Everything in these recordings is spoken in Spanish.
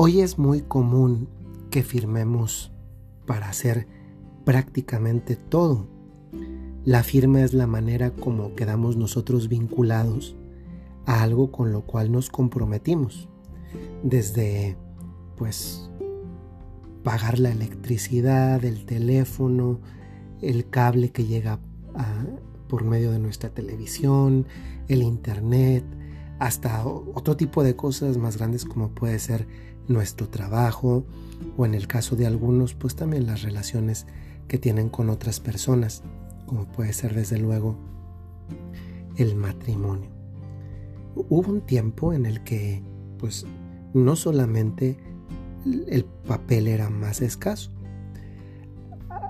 Hoy es muy común que firmemos para hacer prácticamente todo. La firma es la manera como quedamos nosotros vinculados a algo con lo cual nos comprometimos. Desde, pues, pagar la electricidad, el teléfono, el cable que llega por medio de nuestra televisión, el internet, hasta otro tipo de cosas más grandes como puede ser nuestro trabajo o en el caso de algunos pues también las relaciones que tienen con otras personas como puede ser desde luego el matrimonio. Hubo un tiempo en el que pues no solamente el papel era más escaso,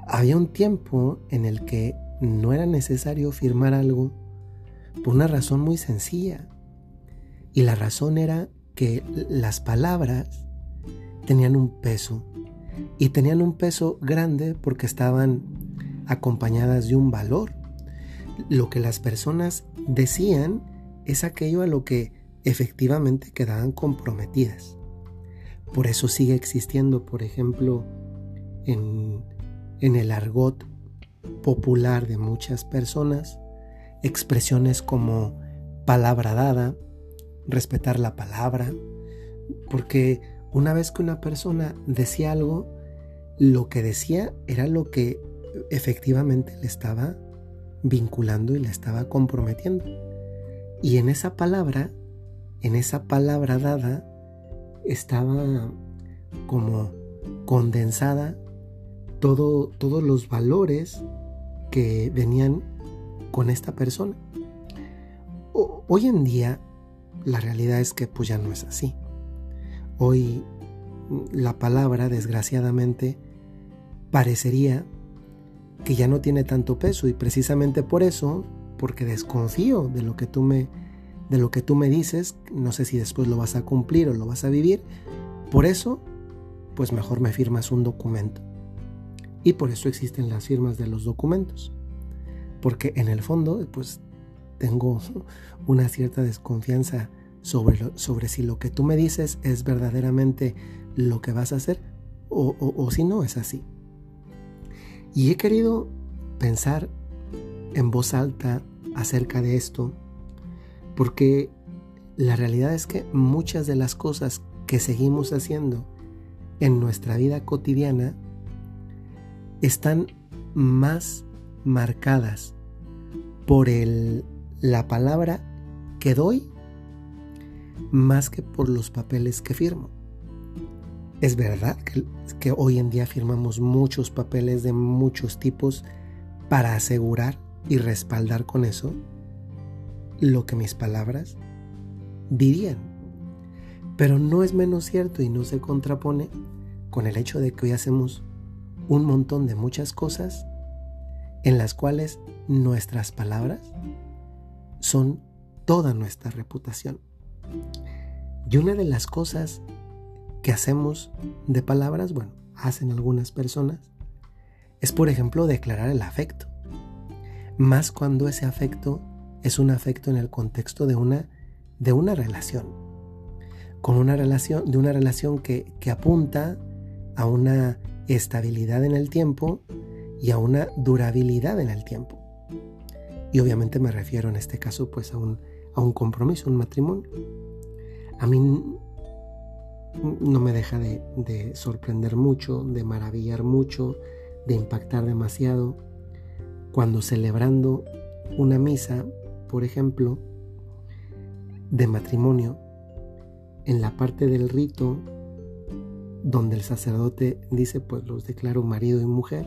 había un tiempo en el que no era necesario firmar algo por una razón muy sencilla. Y la razón era que las palabras tenían un peso. Y tenían un peso grande porque estaban acompañadas de un valor. Lo que las personas decían es aquello a lo que efectivamente quedaban comprometidas. Por eso sigue existiendo, por ejemplo, en, en el argot popular de muchas personas, expresiones como palabra dada, respetar la palabra, porque una vez que una persona decía algo, lo que decía era lo que efectivamente le estaba vinculando y le estaba comprometiendo. Y en esa palabra, en esa palabra dada, estaba como condensada todo, todos los valores que venían con esta persona. hoy en día la realidad es que pues ya no es así. Hoy la palabra desgraciadamente parecería que ya no tiene tanto peso y precisamente por eso, porque desconfío de lo que tú me de lo que tú me dices, no sé si después lo vas a cumplir o lo vas a vivir, por eso pues mejor me firmas un documento. Y por eso existen las firmas de los documentos. Porque en el fondo, pues tengo una cierta desconfianza sobre, sobre si lo que tú me dices es verdaderamente lo que vas a hacer o, o si no es así. Y he querido pensar en voz alta acerca de esto porque la realidad es que muchas de las cosas que seguimos haciendo en nuestra vida cotidiana están más marcadas por el, la palabra que doy más que por los papeles que firmo. Es verdad que, hoy en día firmamos muchos papeles de muchos tipos para asegurar y respaldar con eso lo que mis palabras dirían. Pero no es menos cierto y no se contrapone con el hecho de que hoy hacemos un montón de muchas cosas en las cuales nuestras palabras son toda nuestra reputación. Y una de las cosas que hacemos de palabras, bueno, hacen algunas personas, es por ejemplo declarar el afecto. Más cuando ese afecto es un afecto en el contexto de una, de una relación. Con una relación, de una relación que, que apunta a una estabilidad en el tiempo y a una durabilidad en el tiempo. Y obviamente me refiero en este caso pues a un, a un compromiso, un matrimonio. A mí no me deja de, de sorprender mucho, de maravillar mucho, de impactar demasiado cuando celebrando una misa, por ejemplo, de matrimonio, en la parte del rito donde el sacerdote dice, pues los declaro marido y mujer,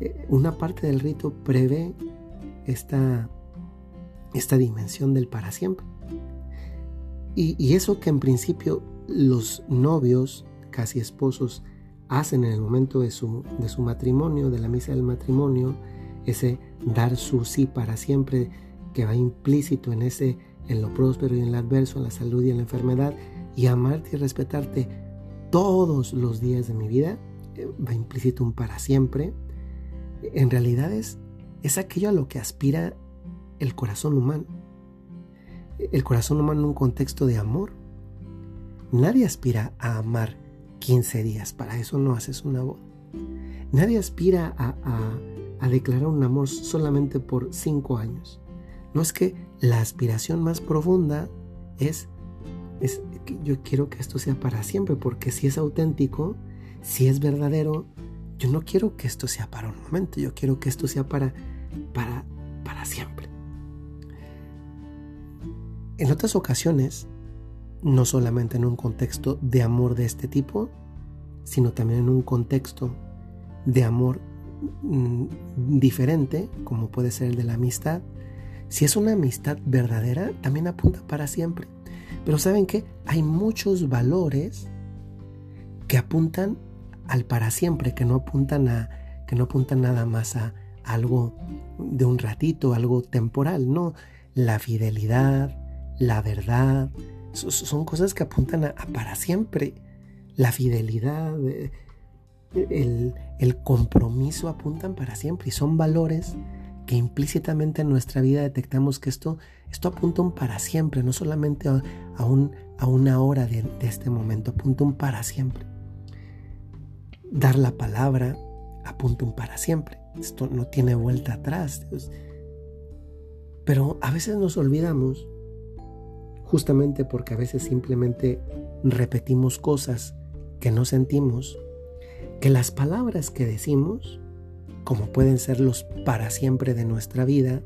eh, una parte del rito prevé esta, esta dimensión del para siempre. Y, eso que en principio los novios, casi esposos, hacen en el momento de su, de su matrimonio, de la misa del matrimonio, ese dar su sí para siempre que va implícito en ese en lo próspero y en lo adverso, en la salud y en la enfermedad, y amarte y respetarte todos los días de mi vida, eh, va implícito un para siempre, en realidad es, es aquello a lo que aspira el corazón humano. El corazón humano en un contexto de amor. Nadie aspira a amar 15 días, para eso no haces una boda. Nadie aspira a, declarar un amor solamente por 5 años. No es que la aspiración más profunda es, es que yo quiero que esto sea para siempre, porque si es auténtico, si es verdadero, yo no quiero que esto sea para un momento, yo quiero que esto sea para, para, para siempre. En otras ocasiones, no solamente en un contexto de amor de este tipo, sino también en un contexto de amor mm, diferente, como puede ser el de la amistad. Si es una amistad verdadera, también apunta para siempre. Pero ¿saben qué? Hay muchos valores que apuntan al para siempre, que no apuntan a que no apuntan nada más a algo de un ratito, algo temporal, no, la fidelidad, la verdad, son cosas que apuntan a, para siempre. La fidelidad, eh, el, el, compromiso apuntan para siempre y son valores que implícitamente en nuestra vida detectamos que esto, esto apunta un para siempre, no solamente a, un, a una hora de, de, este momento, apunta un para siempre. Dar la palabra apunta un para siempre. Esto no tiene vuelta atrás. Pero a veces nos olvidamos justamente porque a veces simplemente repetimos cosas que no sentimos, que las palabras que decimos, como pueden ser los para siempre de nuestra vida,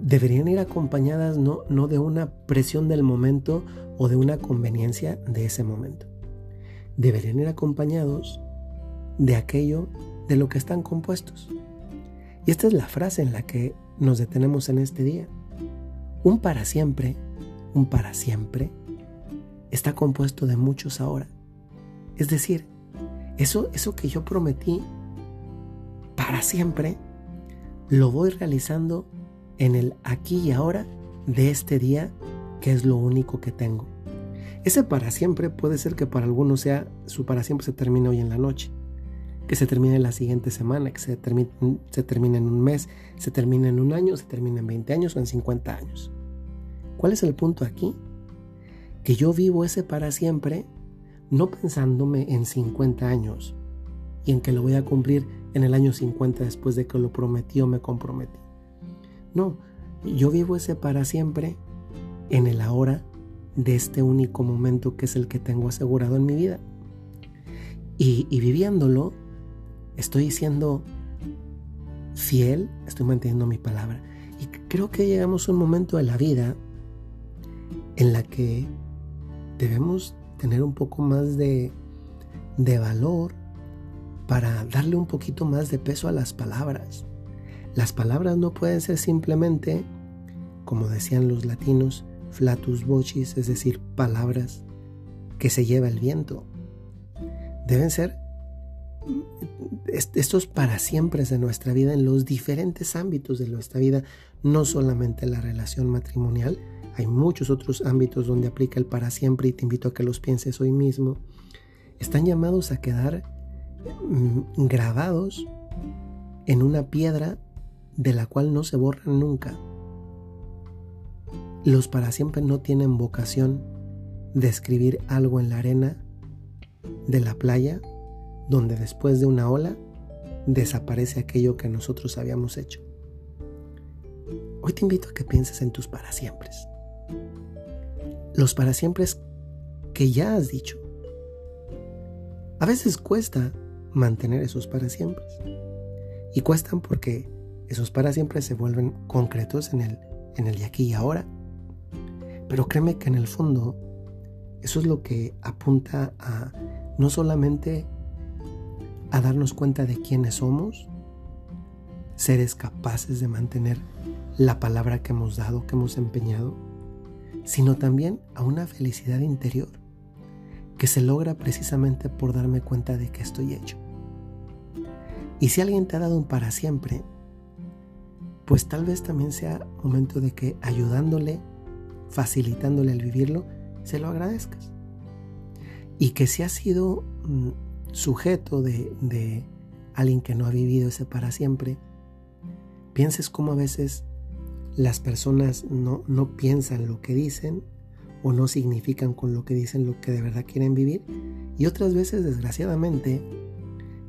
deberían ir acompañadas no, no de una presión del momento o de una conveniencia de ese momento. Deberían ir acompañados de aquello de lo que están compuestos. Y esta es la frase en la que nos detenemos en este día. Un para siempre un para siempre, está compuesto de muchos ahora. Es decir, eso, eso que yo prometí para siempre, lo voy realizando en el aquí y ahora de este día, que es lo único que tengo. Ese para siempre puede ser que para algunos sea su para siempre se termine hoy en la noche, que se termine la siguiente semana, que se termine, se termine en un mes, se termine en un año, se termine en 20 años o en 50 años. ¿Cuál es el punto aquí? Que yo vivo ese para siempre no pensándome en 50 años y en que lo voy a cumplir en el año 50 después de que lo prometí o me comprometí. No, yo vivo ese para siempre en el ahora de este único momento que es el que tengo asegurado en mi vida. Y, y viviéndolo, estoy siendo fiel, estoy manteniendo mi palabra. Y creo que llegamos a un momento de la vida en la que debemos tener un poco más de, de valor para darle un poquito más de peso a las palabras. Las palabras no pueden ser simplemente, como decían los latinos, flatus vocis, es decir, palabras que se lleva el viento. Deben ser estos para siempre de nuestra vida en los diferentes ámbitos de nuestra vida, no solamente la relación matrimonial, hay muchos otros ámbitos donde aplica el para siempre y te invito a que los pienses hoy mismo. Están llamados a quedar mm, grabados en una piedra de la cual no se borran nunca. Los para siempre no tienen vocación de escribir algo en la arena de la playa donde después de una ola desaparece aquello que nosotros habíamos hecho. Hoy te invito a que pienses en tus para siempre los para siempre que ya has dicho. A veces cuesta mantener esos para siempre. Y cuestan porque esos para siempre se vuelven concretos en el, en el aquí y ahora. Pero créeme que en el fondo eso es lo que apunta a no solamente a darnos cuenta de quiénes somos, seres capaces de mantener la palabra que hemos dado, que hemos empeñado, sino también a una felicidad interior que se logra precisamente por darme cuenta de que estoy hecho. Y si alguien te ha dado un para siempre, pues tal vez también sea momento de que ayudándole, facilitándole el vivirlo, se lo agradezcas. Y que si has sido mm, sujeto de, de alguien que no ha vivido ese para siempre, pienses cómo a veces las personas no, no piensan lo que dicen o no significan con lo que dicen lo que de verdad quieren vivir. Y otras veces, desgraciadamente,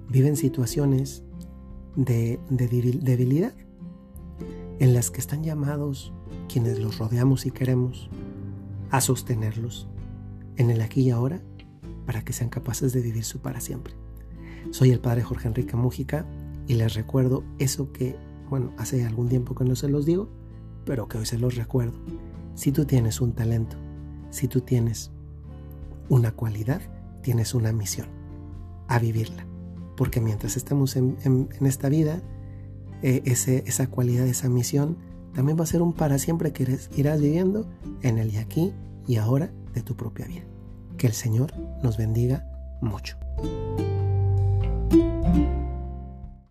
viven situaciones de, debilidad en las que están llamados quienes los rodeamos y queremos a sostenerlos en el aquí y ahora para que sean capaces de vivir su para siempre. Soy el padre Jorge Enrique Mújica y les recuerdo eso que, bueno, hace algún tiempo que no se los digo, pero que hoy se los recuerdo. Si tú tienes un talento, si tú tienes una cualidad, tienes una misión, a vivirla. Porque mientras estamos en, esta vida, eh, esa cualidad, esa misión, también va a ser un para siempre que irás viviendo en el y aquí y ahora de tu propia vida. Que el Señor nos bendiga mucho.